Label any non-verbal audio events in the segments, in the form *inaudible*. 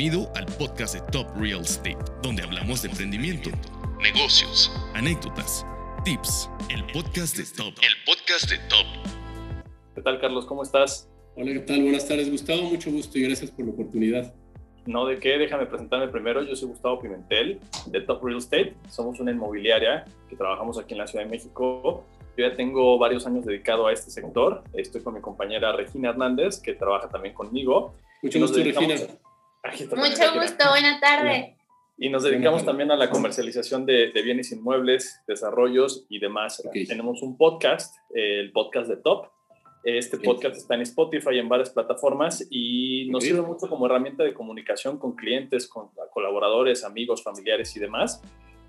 Bienvenido al podcast de Top Real Estate, donde hablamos de emprendimiento, negocios, anécdotas, tips. El podcast de Top. El podcast de Top. ¿Qué tal, Carlos? ¿Cómo estás? Hola, ¿qué tal? Buenas tardes, Gustavo. Mucho gusto y gracias por la oportunidad. No, de qué, déjame presentarme primero. Yo soy Gustavo Pimentel de Top Real Estate. Somos una inmobiliaria que trabajamos aquí en la Ciudad de México. Yo ya tengo varios años dedicado a este sector. Estoy con mi compañera Regina Hernández, que trabaja también conmigo. Mucho gusto, Regina. Mucho gusto, buena tarde. Y nos dedicamos también a la comercialización de, bienes inmuebles, desarrollos y demás. Tenemos un podcast, el podcast de Top. Este podcast está en Spotify y en varias plataformas y nos sirve mucho como herramienta de comunicación con clientes, con colaboradores, amigos, familiares y demás.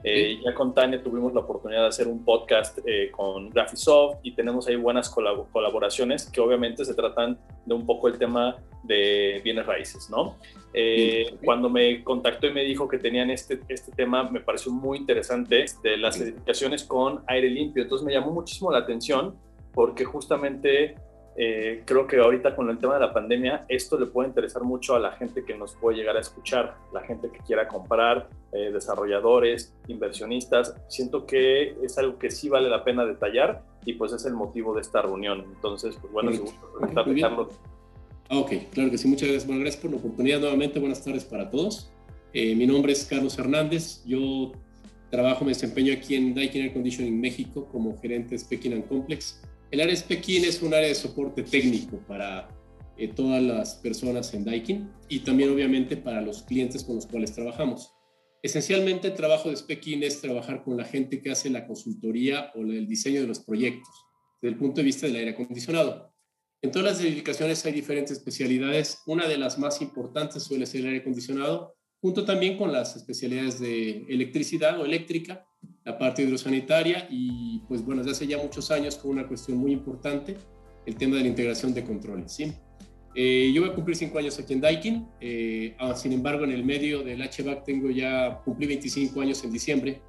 Eh, ya con Tania tuvimos la oportunidad de hacer un podcast eh, con Graphisoft y tenemos ahí buenas colaboraciones que obviamente se tratan de un poco el tema de bienes raíces, ¿no? Eh, cuando me contactó y me dijo que tenían este, este tema, me pareció muy interesante de las certificaciones con aire limpio. Entonces me llamó muchísimo la atención porque justamente eh, creo que ahorita con el tema de la pandemia, esto le puede interesar mucho a la gente que nos puede llegar a escuchar, la gente que quiera comprar, eh, desarrolladores, inversionistas. Siento que es algo que sí vale la pena detallar y pues es el motivo de esta reunión. Entonces, pues bueno, si gusta Carlos. Ok, claro que sí, muchas gracias. Bueno, gracias por la oportunidad nuevamente. Buenas tardes para todos. Eh, mi nombre es Carlos Hernández. Yo trabajo, me desempeño aquí en Daikin Air Conditioning México como gerente de Speaking Complex. El área Spekin es un área de soporte técnico para eh, todas las personas en Daikin y también obviamente para los clientes con los cuales trabajamos. Esencialmente el trabajo de Spekin es trabajar con la gente que hace la consultoría o el diseño de los proyectos desde el punto de vista del aire acondicionado. En todas las edificaciones hay diferentes especialidades. Una de las más importantes suele ser el aire acondicionado, junto también con las especialidades de electricidad o eléctrica, la parte hidrosanitaria y pues bueno, desde hace ya muchos años con una cuestión muy importante, el tema de la integración de controles. ¿sí? Eh, yo voy a cumplir cinco años aquí en Daikin, eh, ah, sin embargo en el medio del HVAC tengo ya, cumplí 25 años en diciembre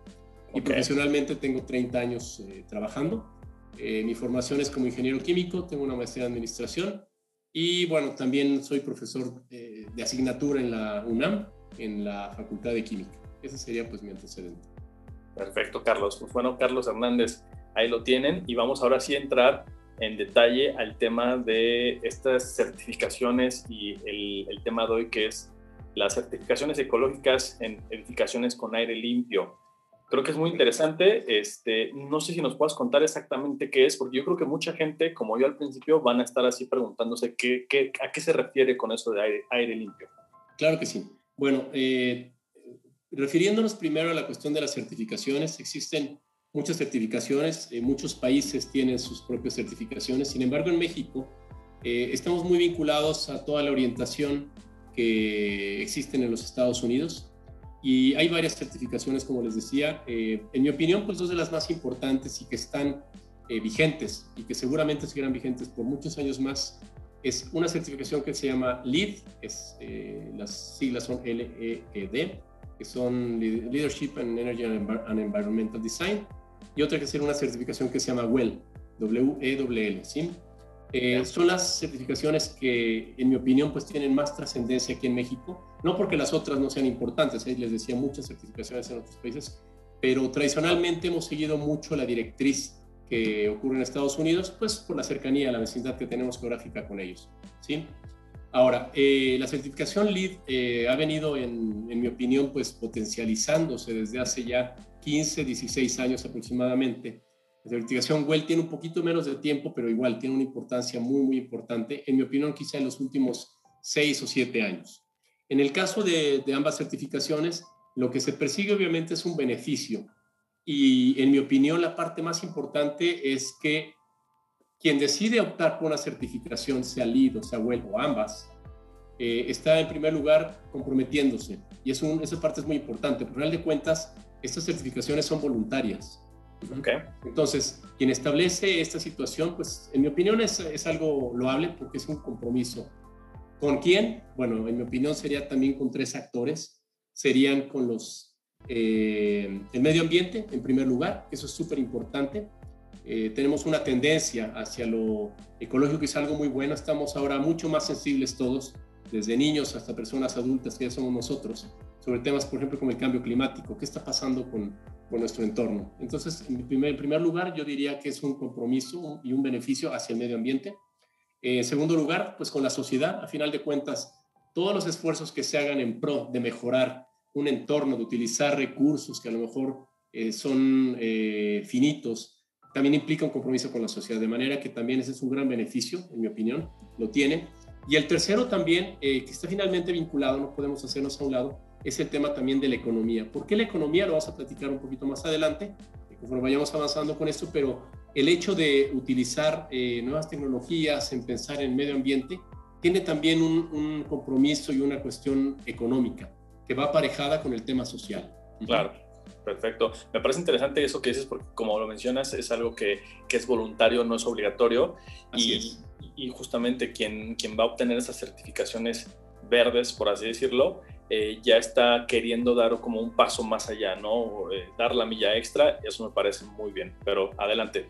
y profesionalmente tengo 30 años eh, trabajando. mi formación es como ingeniero químico, tengo una maestría en administración y bueno, también soy profesor de asignatura en la UNAM en la Facultad de Química. Ese sería pues mi antecedente. Perfecto, Carlos. Pues bueno, Carlos Hernández, ahí lo tienen y vamos ahora sí a entrar en detalle al tema de estas certificaciones y el, el tema de hoy que es las certificaciones ecológicas en edificaciones con aire limpio. Creo que es muy interesante. Este, no sé si nos puedas contar exactamente qué es, porque yo creo que mucha gente, como yo al principio, van a estar así preguntándose qué, qué, a qué se refiere con eso de aire, aire limpio. Claro que sí. Bueno, eh, refiriéndonos primero a la cuestión de las certificaciones, existen muchas certificaciones, eh, muchos países tienen sus propias certificaciones, sin embargo en México eh, estamos muy vinculados a toda la orientación que existen en los Estados Unidos y hay varias certificaciones, como les decía, en mi opinión, pues dos de las más importantes y que están vigentes y que seguramente seguirán vigentes por muchos años más es una certificación que se llama LEED, es, eh, las siglas son LEED, que son Leadership in Energy and Environmental Design, y otra que es una certificación que se llama WELL, W-E-W-L, ¿sí? Eh, son las certificaciones que, en mi opinión, pues tienen más trascendencia aquí en México, no porque las otras no sean importantes, ahí les decía muchas certificaciones en otros países, pero tradicionalmente hemos seguido mucho la directriz que ocurre en Estados Unidos, pues por la cercanía, la vecindad que tenemos geográfica con ellos. ¿sí? Ahora, eh, la certificación LEED eh, ha venido, en, en, mi opinión, pues potencializándose desde hace ya 15, 16 años aproximadamente. La certificación WELL tiene un poquito menos de tiempo, pero igual tiene una importancia muy, muy importante, en mi opinión, quizá en los últimos 6 o 7 años. En el caso de, de ambas certificaciones, lo que se persigue obviamente es un beneficio y en mi opinión, la parte más importante es que quien decide optar por una certificación, sea LEED o sea WELL o ambas, eh, está en primer lugar comprometiéndose. Y eso, esa parte es muy importante. Por final de cuentas, estas certificaciones son voluntarias. Okay. Entonces, quien establece esta situación, pues en mi opinión es, es algo loable porque es un compromiso. ¿Con quién? Bueno, en mi opinión sería también con tres actores. Serían con los eh, el medio ambiente, en primer lugar, eso es súper importante. Eh, tenemos una tendencia hacia lo ecológico que es algo muy bueno. Estamos ahora mucho más sensibles todos desde niños hasta personas adultas que ya somos nosotros, sobre temas, por ejemplo, como el cambio climático, qué está pasando con, con nuestro entorno. Entonces, en primer, primer, lugar, yo diría que es un compromiso y un beneficio hacia el medio ambiente. en segundo lugar, pues con la sociedad, a final de cuentas, todos los esfuerzos que se hagan en pro de mejorar un entorno, de utilizar recursos que a lo mejor eh, son eh, finitos, también implica un compromiso con la sociedad, de manera que también ese es un gran beneficio, en mi opinión, lo tiene. Y el tercero también, eh, que está finalmente vinculado, no podemos hacernos a un lado, es el tema también de la economía. ¿Por qué la economía? Lo vamos a platicar un poquito más adelante, conforme vayamos avanzando con esto, pero el hecho de utilizar nuevas tecnologías, en pensar en medio ambiente, tiene también un, un compromiso y una cuestión económica que va aparejada con el tema social. Claro. Perfecto. Me parece interesante eso que dices porque como lo mencionas es algo que, que es voluntario, no es obligatorio y, y, justamente quien, quien va a obtener esas certificaciones verdes, por así decirlo, eh, ya está queriendo dar como un paso más allá, ¿no? Eh, dar la milla extra, eso me parece muy bien, pero adelante.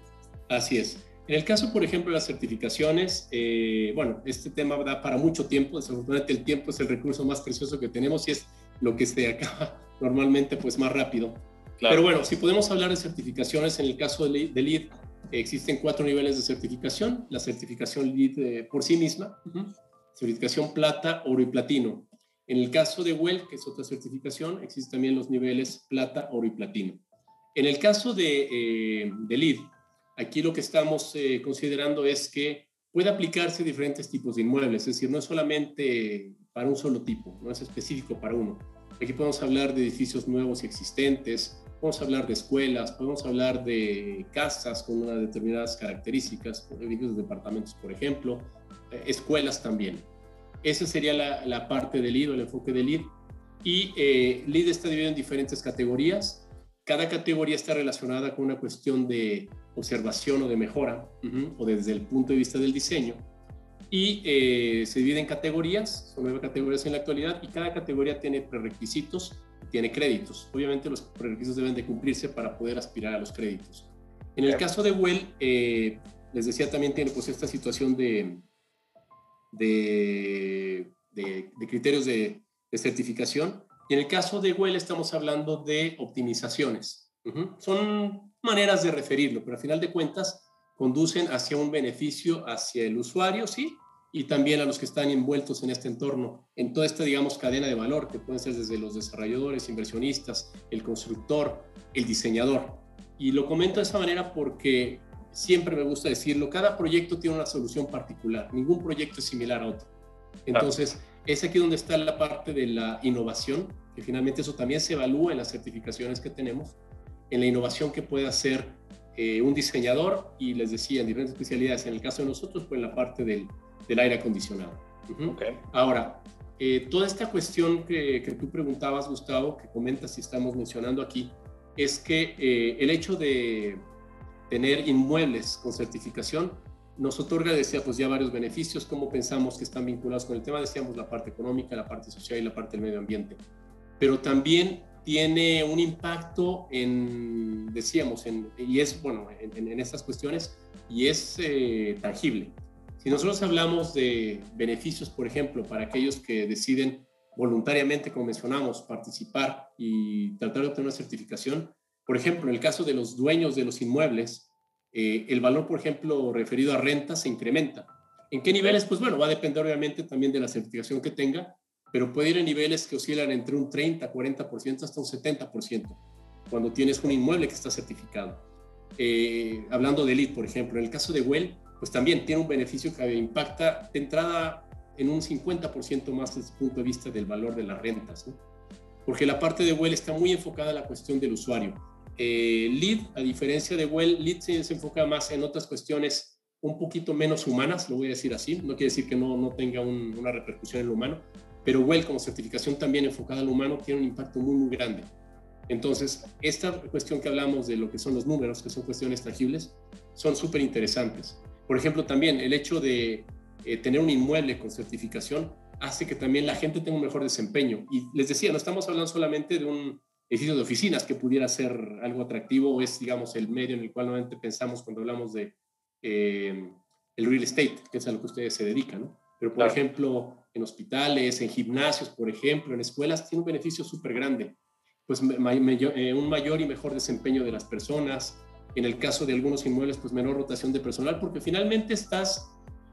Así es. En el caso, por ejemplo, de las certificaciones, eh, bueno, este tema da para mucho tiempo, desafortunadamente el tiempo es el recurso más precioso que tenemos y es lo que se acaba *laughs* normalmente pues más rápido. Pero bueno, si podemos hablar de certificaciones, en el caso de LEED existen cuatro niveles de certificación. La certificación LEED eh, por sí misma, certificación plata, oro y platino. En el caso de WELL, que es otra certificación, existen también los niveles plata, oro y platino. En el caso de, eh, de LEED, aquí lo que estamos eh, considerando es que puede aplicarse a diferentes tipos de inmuebles, es decir, no es solamente para un solo tipo, no es específico para uno. Aquí podemos hablar de edificios nuevos y existentes, podemos hablar de escuelas, podemos hablar de casas con unas determinadas características, edificios de departamentos, por ejemplo, eh, escuelas también. Esa sería la, parte del LEED o el enfoque del LEED. Y eh, LEED está dividido en diferentes categorías. Cada categoría está relacionada con una cuestión de observación o de mejora, o desde el punto de vista del diseño y eh, se divide en categorías, son nueve categorías en la actualidad y cada categoría tiene prerequisitos, tiene créditos. Obviamente los prerequisitos deben de cumplirse para poder aspirar a los créditos. En el caso de Well, eh, les decía, también tiene pues esta situación de, de, de, criterios de, certificación. Y en el caso de Well estamos hablando de optimizaciones. Son maneras de referirlo, pero al final de cuentas conducen hacia un beneficio hacia el usuario, sí, y también a los que están envueltos en este entorno, en toda esta, digamos, cadena de valor, que pueden ser desde los desarrolladores, inversionistas, el constructor, el diseñador. Y lo comento de esa manera porque siempre me gusta decirlo, cada proyecto tiene una solución particular, ningún proyecto es similar a otro. Entonces, es aquí donde está la parte de la innovación, que finalmente eso también se evalúa en las certificaciones que tenemos, en la innovación que puede hacer eh, un diseñador y les decía en diferentes especialidades, en el caso de nosotros, pues en la parte del del aire acondicionado. Ahora, eh, toda esta cuestión que, que, tú preguntabas, Gustavo, que comentas y estamos mencionando aquí, es que eh, el hecho de tener inmuebles con certificación nos otorga, decía, pues ya varios beneficios, como pensamos que están vinculados con el tema, decíamos la parte económica, la parte social y la parte del medio ambiente, pero también tiene un impacto en, decíamos, en, y es, bueno, en, estas cuestiones, y es eh, tangible. Si nosotros hablamos de beneficios, por ejemplo, para aquellos que deciden voluntariamente, como mencionamos, participar y tratar de obtener una certificación, por ejemplo, en el caso de los dueños de los inmuebles, eh, el valor, por ejemplo, referido a renta se incrementa. ¿En qué niveles? Pues bueno, va a depender obviamente también de la certificación que tenga, pero puede ir a niveles que oscilan entre un 30, 40% hasta un 70% cuando tienes un inmueble que está certificado. Eh, hablando de elite, por ejemplo, en el caso de Well, pues también tiene un beneficio que impacta de entrada en un 50% más desde el punto de vista del valor de las rentas, porque la parte de Well está muy enfocada a la cuestión del usuario. Eh, Lead, a diferencia de Well, Lead se, enfoca más en otras cuestiones un poquito menos humanas, lo voy a decir así, no quiere decir que no, no tenga una repercusión en lo humano, pero Well como certificación también enfocada al humano tiene un impacto muy, muy grande. Entonces, esta cuestión que hablamos de lo que son los números, que son cuestiones tangibles, son súper interesantes. Por ejemplo, también el hecho de eh, tener un inmueble con certificación hace que también la gente tenga un mejor desempeño. Y les decía, no estamos hablando solamente de un edificio de oficinas que pudiera ser algo atractivo, o es, digamos, el medio en el cual normalmente pensamos cuando hablamos de eh, el real estate, que es a lo que ustedes se dedican, ¿no? Pero, por ejemplo, en hospitales, en gimnasios, por ejemplo, en escuelas, tiene un beneficio súper grande. Pues eh, un mayor y mejor desempeño de las personas. En el caso de algunos inmuebles, pues menor rotación de personal, porque finalmente estás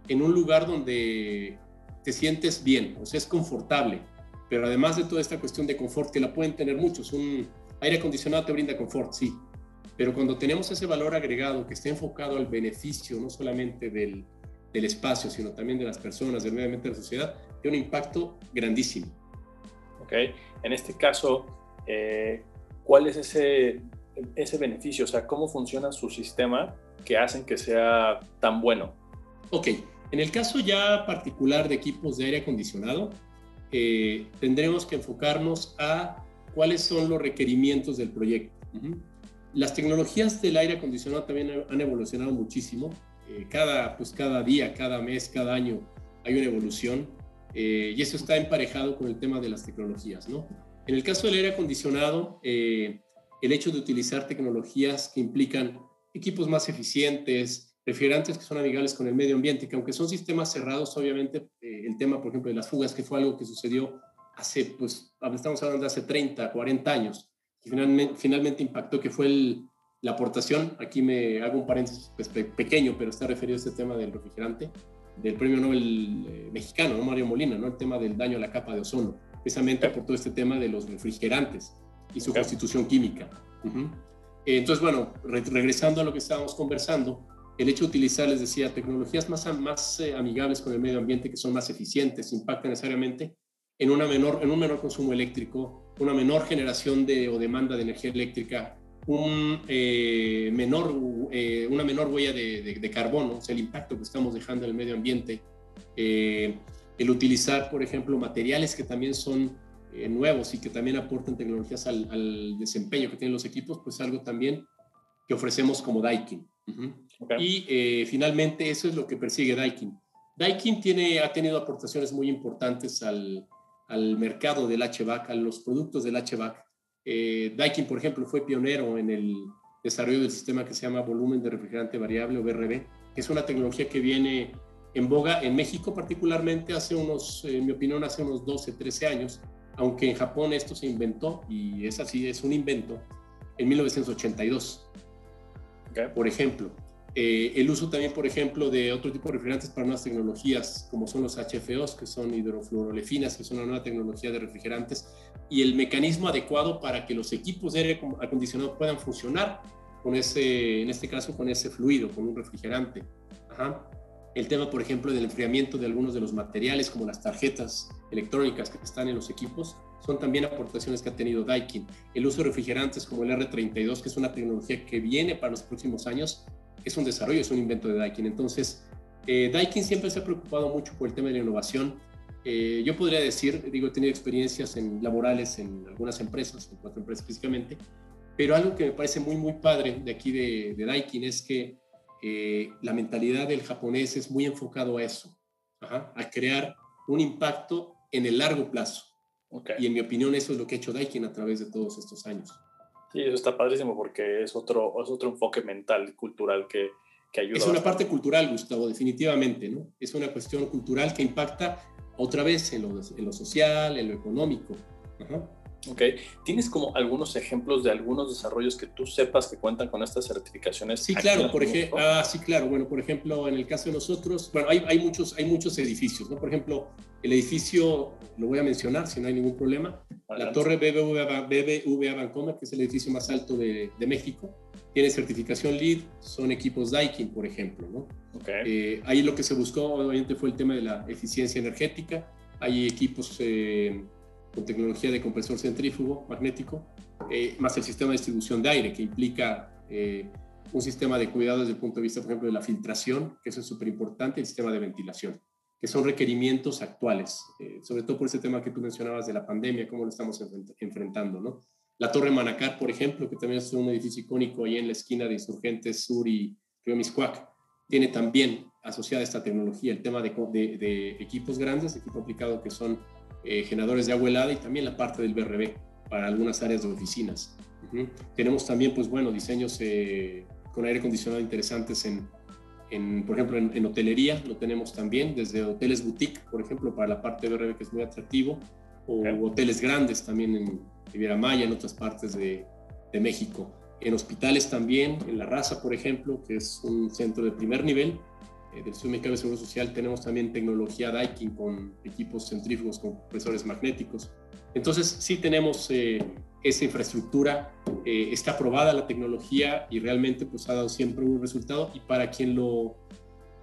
en un lugar donde te sientes bien, o sea, es confortable. Pero además de toda esta cuestión de confort, que la pueden tener muchos, un aire acondicionado te brinda confort, sí. Pero cuando tenemos ese valor agregado que está enfocado al beneficio, no solamente del, del espacio, sino también de las personas, del medio ambiente de la sociedad, tiene un impacto grandísimo. Ok, en este caso, eh, ¿cuál es ese, ese beneficio? O sea, ¿cómo funciona su sistema que hacen que sea tan bueno? Ok, en el caso ya particular de equipos de aire acondicionado, eh, tendremos que enfocarnos a cuáles son los requerimientos del proyecto. Las tecnologías del aire acondicionado también han evolucionado muchísimo. Eh, cada, pues cada día, cada mes, cada año hay una evolución eh, y eso está emparejado con el tema de las tecnologías. ¿no? En el caso del aire acondicionado, el hecho de utilizar tecnologías que implican equipos más eficientes, refrigerantes que son amigables con el medio ambiente, que aunque son sistemas cerrados, obviamente eh, el tema, por ejemplo, de las fugas, que fue algo que sucedió hace, pues, estamos hablando hace 30, 40 años, finalmente, finalmente impactó, que fue la aportación, aquí me hago un paréntesis pues, pequeño, pero está referido a este tema del refrigerante, del premio Nobel eh, mexicano, ¿no? Mario Molina, ¿no? el tema del daño a la capa de ozono, precisamente por todo este tema de los refrigerantes y su constitución química. Entonces, bueno, regresando a lo que estábamos conversando, el hecho de utilizar, les decía, tecnologías más, más eh, amigables con el medio ambiente, que son más eficientes, impactan necesariamente en, una menor, en un menor consumo eléctrico, una menor generación de, o demanda de energía eléctrica, un, eh, menor, eh, una menor huella de, carbono, o sea, el impacto que estamos dejando en el medio ambiente, el utilizar, por ejemplo, materiales que también son nuevos y que también aportan tecnologías al, al, desempeño que tienen los equipos, pues algo también que ofrecemos como Daikin. Y eh, finalmente eso es lo que persigue Daikin. Daikin tiene, ha tenido aportaciones muy importantes al, al mercado del HVAC, a los productos del HVAC. Eh, Daikin, por ejemplo, fue pionero en el desarrollo del sistema que se llama volumen de refrigerante variable o BRB, que es una tecnología que viene en boga en México particularmente hace unos, en mi opinión, hace unos 12, 13 años, aunque en Japón esto se inventó, y es así, es un invento, en 1982. Por ejemplo, eh, el uso también, por ejemplo, de otro tipo de refrigerantes para nuevas tecnologías, como son los HFOs, que son hidrofluorolefinas, que son una nueva tecnología de refrigerantes, y el mecanismo adecuado para que los equipos de aire acondicionado puedan funcionar con ese, en este caso, con ese fluido, con un refrigerante. El tema, por ejemplo, del enfriamiento de algunos de los materiales, como las tarjetas electrónicas que están en los equipos, son también aportaciones que ha tenido Daikin. El uso de refrigerantes como el R32, que es una tecnología que viene para los próximos años, es un desarrollo, es un invento de Daikin. Entonces, eh, Daikin siempre se ha preocupado mucho por el tema de la innovación. Eh, yo podría decir, digo, he tenido experiencias en, laborales en algunas empresas, en cuatro empresas físicamente, pero algo que me parece muy, muy padre de aquí de, de Daikin es que eh, la mentalidad del japonés es muy enfocado a eso, a crear un impacto en el largo plazo. Y en mi opinión eso es lo que ha hecho Daikin a través de todos estos años. Sí, eso está padrísimo porque es otro, es otro enfoque mental, cultural que, que ayuda. Es una parte cultural, Gustavo, definitivamente, ¿no? Es una cuestión cultural que impacta otra vez en lo, en lo social, en lo económico. Ajá. Ok, ¿tienes como algunos ejemplos de algunos desarrollos que tú sepas que cuentan con estas certificaciones? Sí, claro, por ejemplo, ah, sí, claro, bueno, por ejemplo, en el caso de nosotros, bueno, hay, hay, muchos, hay muchos edificios, ¿no? Por ejemplo, el edificio, lo voy a mencionar si no hay ningún problema, la torre BBVA, BBVA Bancomer, que es el edificio más alto de, de, México, tiene certificación LEED, son equipos Daikin, por ejemplo, ¿no? Okay. Eh, ahí lo que se buscó, obviamente, fue el tema de la eficiencia energética, hay equipos... Eh, con tecnología de compresor centrífugo magnético, eh, más el sistema de distribución de aire, que implica eh, un sistema de cuidado desde el punto de vista, por ejemplo, de la filtración, que eso es súper importante, el sistema de ventilación, que son requerimientos actuales, eh, sobre todo por ese tema que tú mencionabas de la pandemia, cómo lo estamos enfrentando, ¿no? La Torre Manacar, por ejemplo, que también es un edificio icónico ahí en la esquina de Insurgentes Sur y Río Miscuac, tiene también asociada esta tecnología el tema de, de, de equipos grandes, equipo aplicado que son eh, generadores de agua helada y también la parte del BRB para algunas áreas de oficinas. Tenemos también, pues bueno, diseños eh, con aire acondicionado interesantes en, En, por ejemplo, en, hotelería lo tenemos también, desde hoteles boutique, por ejemplo, para la parte de BRB que es muy atractivo, o hoteles grandes también en Riviera Maya, en otras partes de, de México. En hospitales también, en La Raza, por ejemplo, que es un centro de primer nivel, eh, del Instituto Mexicano de Seguro Social tenemos también tecnología Daikin con equipos centrífugos, con compresores magnéticos. Entonces, sí tenemos eh, esa infraestructura, eh, está aprobada la tecnología y realmente pues ha dado siempre un resultado y para quien lo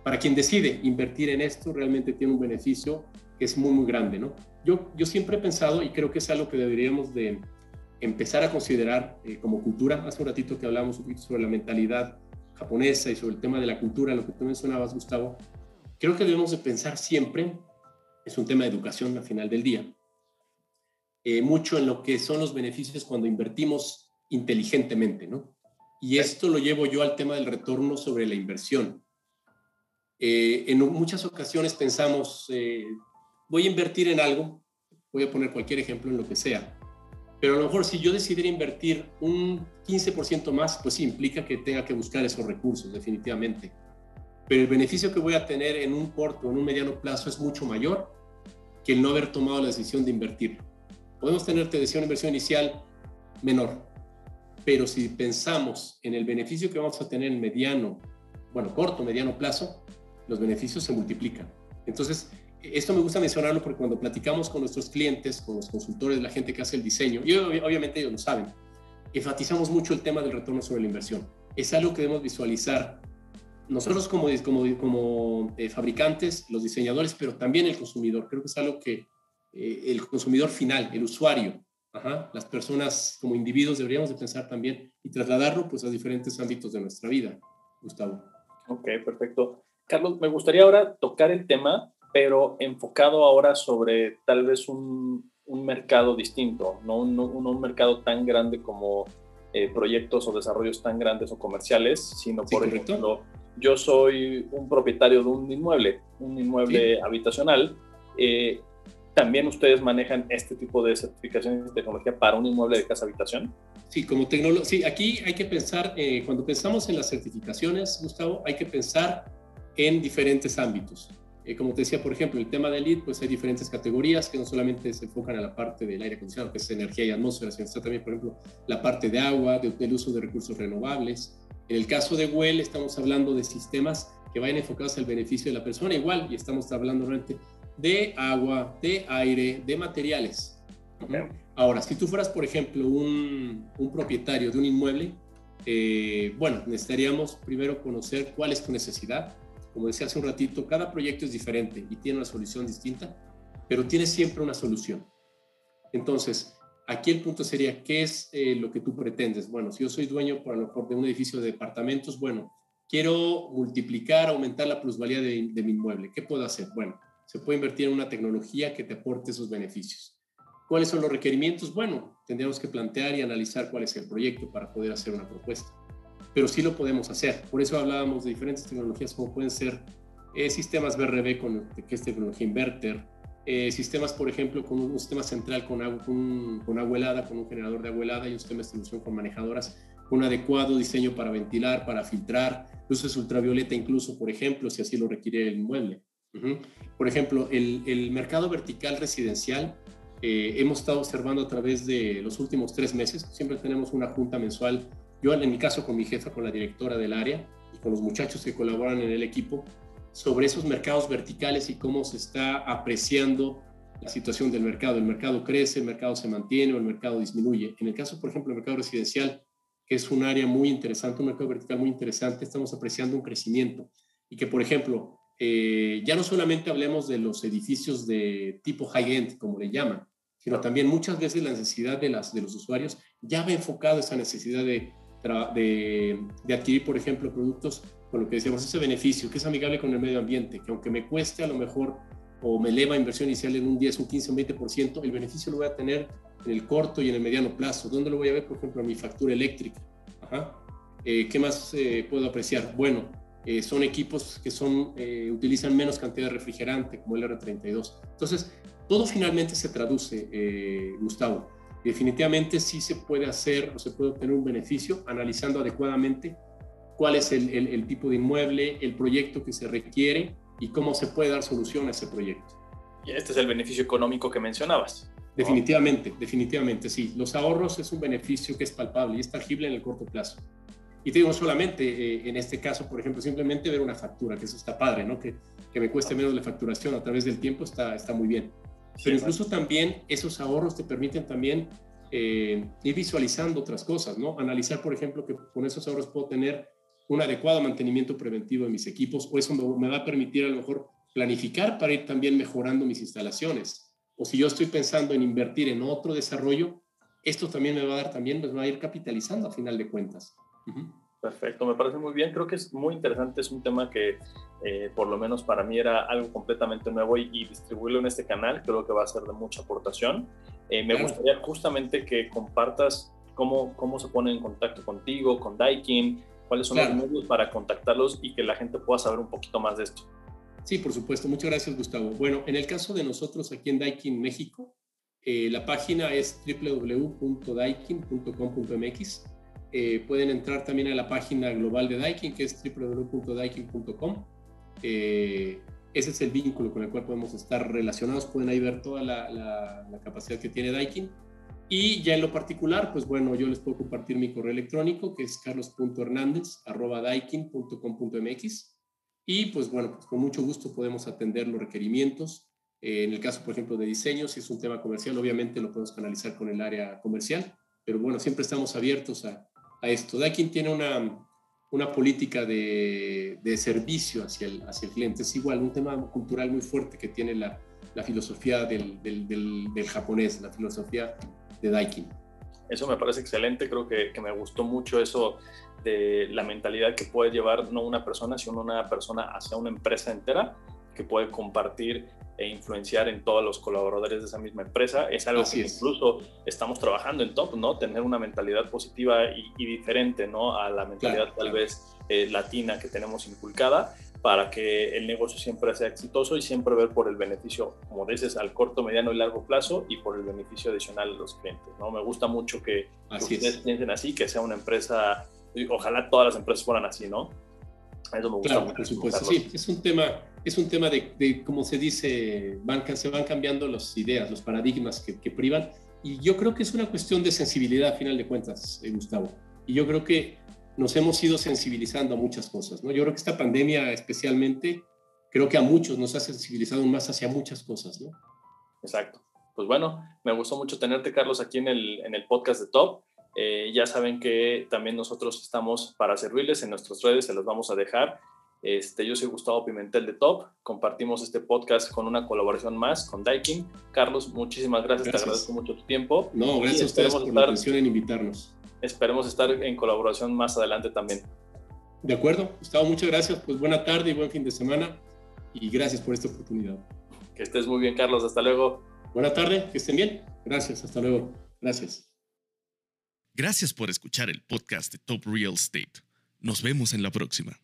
para quien decide invertir en esto realmente tiene un beneficio que es muy muy grande, ¿no? Yo yo siempre he pensado y creo que es algo que deberíamos de empezar a considerar como cultura. Hace un ratito que hablamos un poquito sobre la mentalidad japonesa y sobre el tema de la cultura, lo que tú mencionabas, Gustavo, creo que debemos de pensar siempre, es un tema de educación al final del día, eh, mucho en lo que son los beneficios cuando invertimos inteligentemente, ¿no? Y esto lo llevo yo al tema del retorno sobre la inversión. Eh, en muchas ocasiones pensamos, eh, voy a invertir en algo, voy a poner cualquier ejemplo en lo que sea, pero a lo mejor si yo decidiera invertir un 15% más, pues sí implica que tenga que buscar esos recursos, definitivamente. Pero el beneficio que voy a tener en un corto en un mediano plazo es mucho mayor que el no haber tomado la decisión de invertir. Podemos tener, te decía, una inversión inicial menor, pero si pensamos en el beneficio que vamos a tener en mediano, bueno, corto, mediano plazo, los beneficios se multiplican. Entonces, esto me gusta mencionarlo porque cuando platicamos con nuestros clientes, con los consultores, la gente que hace el diseño, y obviamente ellos lo saben, enfatizamos mucho el tema del retorno sobre la inversión. Es algo que debemos visualizar nosotros como, como, eh, fabricantes, los diseñadores, pero también el consumidor. Creo que es algo que eh, el consumidor final, el usuario, las personas como individuos deberíamos de pensar también y trasladarlo pues a diferentes ámbitos de nuestra vida, Gustavo. Ok, perfecto. Carlos, me gustaría ahora tocar el tema pero enfocado ahora sobre tal vez un, un mercado distinto, no un, un, mercado tan grande como eh, proyectos o desarrollos tan grandes o comerciales, sino por ejemplo, yo soy un propietario de un inmueble, un inmueble habitacional. Eh, ¿También ustedes manejan este tipo de certificaciones de tecnología para un inmueble de casa habitación? Sí, como tecnología. Sí, aquí hay que pensar, eh, cuando pensamos en las certificaciones, Gustavo, hay que pensar en diferentes ámbitos. Eh, como te decía, por ejemplo, el tema del lead, pues hay diferentes categorías que no solamente se enfocan a la parte del aire acondicionado, que es energía y atmósfera, sino está también, por ejemplo, la parte de agua, del uso de recursos renovables. En el caso de WELL, estamos hablando de sistemas que vayan enfocados al beneficio de la persona igual, y estamos hablando realmente de agua, de aire, de materiales. Ahora, si tú fueras, por ejemplo, un, un propietario de un inmueble, eh, bueno, necesitaríamos primero conocer cuál es tu necesidad, como decía hace un ratito, cada proyecto es diferente y tiene una solución distinta, pero tiene siempre una solución. Entonces, aquí el punto sería, ¿qué es eh, lo que tú pretendes? Bueno, si yo soy dueño, por lo mejor, de un edificio de departamentos, bueno, quiero multiplicar, aumentar la plusvalía de, de mi inmueble. ¿Qué puedo hacer? Bueno, se puede invertir en una tecnología que te aporte esos beneficios. ¿Cuáles son los requerimientos? Bueno, tendríamos que plantear y analizar cuál es el proyecto para poder hacer una propuesta pero sí lo podemos hacer. Por eso hablábamos de diferentes tecnologías como pueden ser eh, sistemas BRB, con, que es tecnología inverter, eh, sistemas, por ejemplo, con un, sistema central con agua, con, con agua helada, con un generador de agua helada y un sistema de distribución con manejadoras, un adecuado diseño para ventilar, para filtrar, luces ultravioleta incluso, por ejemplo, si así lo requiere el inmueble. Por ejemplo, el, el, mercado vertical residencial eh, hemos estado observando a través de los últimos tres meses, siempre tenemos una junta mensual yo en mi caso con mi jefa, con la directora del área y con los muchachos que colaboran en el equipo, sobre esos mercados verticales y cómo se está apreciando la situación del mercado. El mercado crece, el mercado se mantiene o el mercado disminuye. En el caso, por ejemplo, del mercado residencial, que es un área muy interesante, un mercado vertical muy interesante, estamos apreciando un crecimiento. Y que, por ejemplo, eh, ya no solamente hablemos de los edificios de tipo high-end, como le llaman, sino también muchas veces la necesidad de, las, de los usuarios ya va enfocado esa necesidad de de, adquirir, por ejemplo, productos con lo que decíamos, ese beneficio, que es amigable con el medio ambiente, que aunque me cueste a lo mejor o me eleva inversión inicial en un 10, un 15, un 20%, el beneficio lo voy a tener en el corto y en el mediano plazo. ¿Dónde lo voy a ver, por ejemplo, en mi factura eléctrica? Eh, ¿Qué más eh, puedo apreciar? Bueno, eh, son equipos que son, utilizan menos cantidad de refrigerante, como el R32. Entonces, todo finalmente se traduce, Gustavo, definitivamente sí se puede hacer o se puede obtener un beneficio analizando adecuadamente cuál es el, el, tipo de inmueble, el proyecto que se requiere y cómo se puede dar solución a ese proyecto. Y este es el beneficio económico que mencionabas. Definitivamente, definitivamente, sí. Los ahorros es un beneficio que es palpable y es tangible en el corto plazo. Y te digo solamente, eh, en este caso, por ejemplo, simplemente ver una factura, que eso está padre, ¿no? Que, que me cueste menos la facturación a través del tiempo está, está muy bien. Pero incluso también esos ahorros te permiten también eh, ir visualizando otras cosas, ¿no? Analizar, por ejemplo, que con esos ahorros puedo tener un adecuado mantenimiento preventivo de mis equipos o eso me, va a permitir a lo mejor planificar para ir también mejorando mis instalaciones. O si yo estoy pensando en invertir en otro desarrollo, esto también me va a dar también, pues va a ir capitalizando a final de cuentas. Perfecto, me parece muy bien. Creo que es muy interesante. Es un tema que, eh, por lo menos para mí, era algo completamente nuevo y, distribuirlo en este canal creo que va a ser de mucha aportación. Eh, me gustaría justamente que compartas cómo, cómo se ponen en contacto contigo, con Daikin, cuáles son los medios para contactarlos y que la gente pueda saber un poquito más de esto. Sí, por supuesto. Muchas gracias, Gustavo. Bueno, en el caso de nosotros aquí en Daikin México, eh, la página es www.daikin.com.mx. Eh, pueden entrar también a la página global de Daikin, que es www.daikin.com. Eh, ese es el vínculo con el cual podemos estar relacionados. Pueden ahí ver toda la, la capacidad que tiene Daikin. Y ya en lo particular, pues bueno, yo les puedo compartir mi correo electrónico, que es carlos.hernández.daikin.com.mx. Y pues bueno, pues con mucho gusto podemos atender los requerimientos. Eh, en el caso, por ejemplo, de diseño, si es un tema comercial, obviamente lo podemos canalizar con el área comercial. Pero bueno, siempre estamos abiertos a, a esto. Daikin tiene una, una política de, de, servicio hacia el, hacia el cliente. Es igual, un tema cultural muy fuerte que tiene la, la filosofía del, del, japonés, la filosofía de Daikin. Eso me parece excelente, creo que, que, me gustó mucho eso de la mentalidad que puede llevar no una persona, sino una persona hacia una empresa entera que puede compartir e influenciar en todos los colaboradores de esa misma empresa. Es algo que incluso estamos trabajando en Top, ¿no? Tener una mentalidad positiva y, diferente, ¿no? A la mentalidad tal vez eh, latina que tenemos inculcada para que el negocio siempre sea exitoso y siempre ver por el beneficio, como dices, al corto, mediano y largo plazo y por el beneficio adicional de los clientes. ¿no? Me gusta mucho que, ustedes piensen así, que sea una empresa, ojalá todas las empresas fueran así, ¿no? Eso me gusta mucho. Por supuesto, sí, es un tema, es un tema de, de como se dice, van, se van cambiando las ideas, los paradigmas que, que privan y yo creo que es una cuestión de sensibilidad a final de cuentas, eh, Gustavo. Y yo creo que nos hemos ido sensibilizando a muchas cosas, ¿no? Yo creo que esta pandemia especialmente, creo que a muchos nos ha sensibilizado más hacia muchas cosas, ¿no? Exacto. Pues bueno, me gustó mucho tenerte, Carlos, aquí en el, en el podcast de Top. Eh, ya saben que también nosotros estamos para servirles en nuestras redes, se los vamos a dejar. Este, yo soy Gustavo Pimentel de Top. Compartimos este podcast con una colaboración más con Daikin. Carlos, muchísimas gracias. Te agradezco mucho tu tiempo. No, gracias a ustedes por la atención en invitarnos esperemos estar en colaboración más adelante también. De acuerdo, Gustavo, muchas gracias. Pues buena tarde y buen fin de semana y gracias por esta oportunidad. Que estés muy bien, Carlos. Hasta luego. Buena tarde, que estén bien. Gracias, hasta luego. Gracias. Gracias por escuchar el podcast de Top Real Estate. Nos vemos en la próxima.